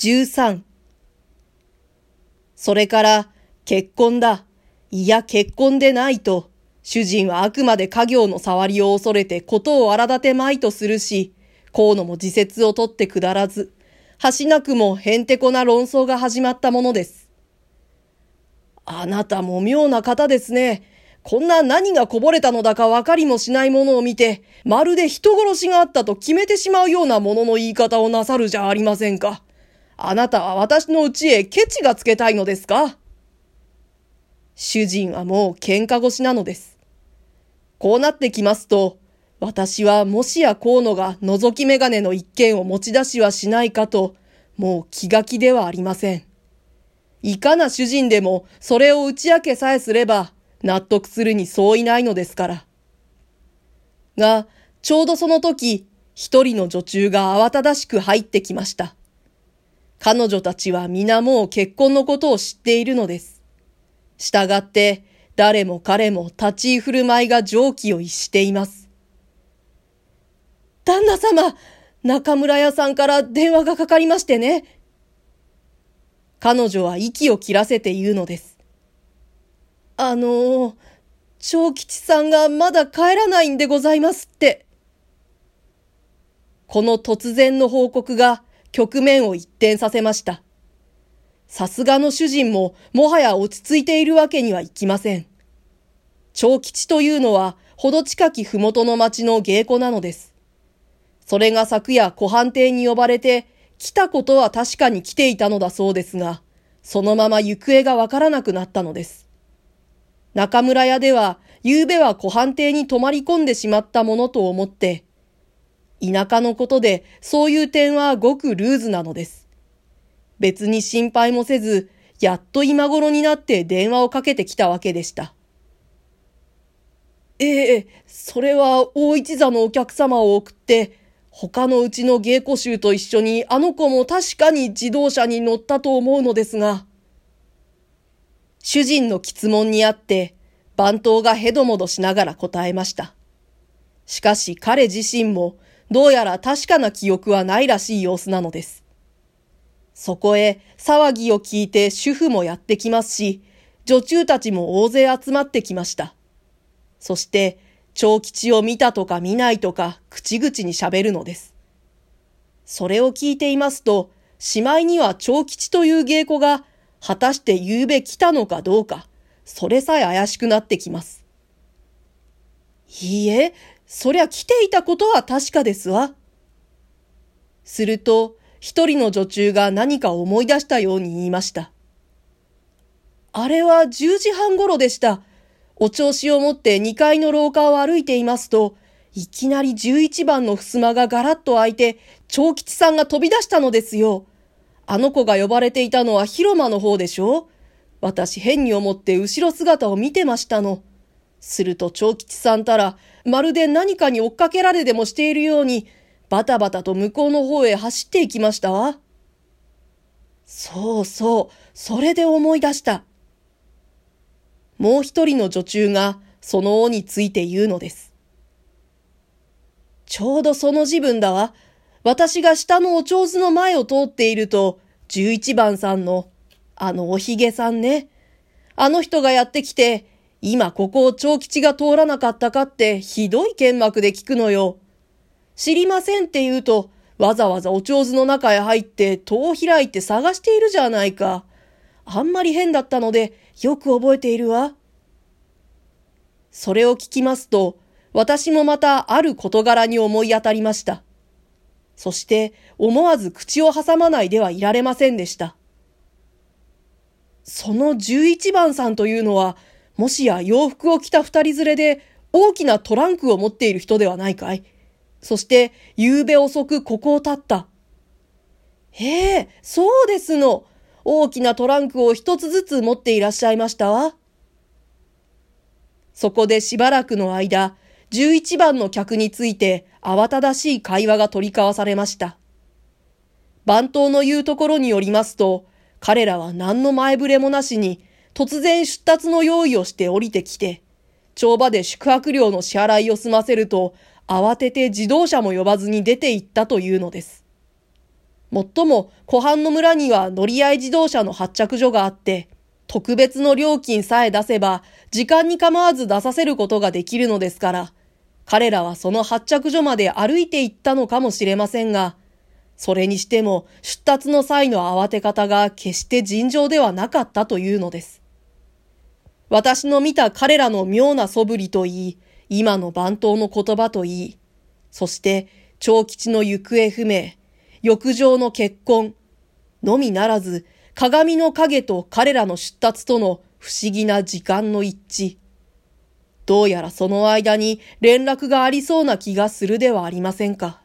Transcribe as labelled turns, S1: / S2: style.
S1: 13それから、結婚だ。いや、結婚でないと。主人はあくまで家業の触りを恐れてことを荒立てまいとするし、河野も自説を取ってくだらず、橋なくもへんてこな論争が始まったものです。あなたも妙な方ですね。こんな何がこぼれたのだか分かりもしないものを見て、まるで人殺しがあったと決めてしまうようなものの言い方をなさるじゃありませんか。あなたは私の家へケチがつけたいのですか？主人はもう喧嘩腰なのです。こうなってきますと、私はもしや河野が覗き眼鏡の一件を持ち出しはしないかと、もう気が気ではありません。いかな主人でもそれを打ち明けさえすれば納得するにそういないのですから。が、ちょうどその時、一人の女中が慌ただしく入ってきました。彼女たちは皆もう結婚のことを知っているのです。したがって、誰も彼も立ち居振る舞いが常軌を逸しています。旦那様、中村屋さんから電話がかかりましてね。彼女は息を切らせて言うのです。あの長吉さんがまだ帰らないんでございますって。この突然の報告が局面を一転させました。さすがの主人ももはや落ち着いているわけにはいきません。長吉というのは、ほど近きふもとの町の芸妓なのです。それが昨夜湖畔邸に呼ばれて、来たことは確かに来ていたのだそうですが、そのまま行方がわからなくなったのです。中村屋では、夕べは湖畔邸に泊まり込んでしまったものと思って、田舎のことでそういう点はごくルーズなのです。別に心配もせず、やっと今頃になって電話をかけてきたわけでした。ええ、それは大一座のお客様を送って、他のうちの芸妓衆と一緒にあの子も確かに自動車に乗ったと思うのですが、主人の質問にあって、番頭がヘドモドしながら答えました。しかし彼自身もどうやら確かな記憶はないらしい様子なのです。そこへ騒ぎを聞いて主婦もやってきますし、女中たちも大勢集まってきました。そして、長吉を見たとか見ないとか口々に喋るのです。それを聞いていますと、しまいには長吉という芸妓が果たして夕べ来たのかどうか、それさえ怪しくなってきます。いいえ、そりゃ来ていたことは確かですわ。すると、一人の女中が何か思い出したように言いました。あれは10時半頃でした。お調子を持って2階の廊下を歩いていますと、いきなり11番の襖がガラッと開いて、長吉さんが飛び出したのですよ。あの子が呼ばれていたのは広間の方でしょ私変に思って後ろ姿を見てましたの。すると長吉さんたら、まるで何かに追っかけられでもしているように、バタバタと向こうの方へ走っていきましたわ。そうそう、それで思い出した。もう一人の女中が、その尾について言うのです。ちょうどその自分だわ。私が下のお上手の前を通っていると、十一番さんの、あのおひげさんね。あの人がやってきて、今ここを長吉が通らなかったかってひどい剣幕で聞くのよ。知りませんって言うと、わざわざお上手の中へ入って戸を開いて探しているじゃないか。あんまり変だったので、よく覚えているわ。それを聞きますと、私もまたある事柄に思い当たりました。そして思わず口を挟まないではいられませんでした。その十一番さんというのは、もしや洋服を着た二人連れで大きなトランクを持っている人ではないかい？そして、夕べ遅くここを立った。へえ、そうですの。大きなトランクを一つずつ持っていらっしゃいましたわ。そこでしばらくの間、11番の客について慌ただしい会話が取り交わされました。番頭の言うところによりますと、彼らは何の前触れもなしに、突然出立の用意をして降りてきて、帳場で宿泊料の支払いを済ませると、慌てて自動車も呼ばずに出て行ったというのです。もっとも、湖畔の村には乗り合い自動車の発着所があって、特別の料金さえ出せば、時間に構わず出させることができるのですから、彼らはその発着所まで歩いて行ったのかもしれませんが、それにしても出立の際の慌て方が決して尋常ではなかったというのです。私の見た彼らの妙な素振りといい、今の番頭の言葉といい、そして長吉の行方不明、浴場の結婚、のみならず、鏡の影と彼らの出立との不思議な時間の一致。どうやらその間に連絡がありそうな気がするではありませんか。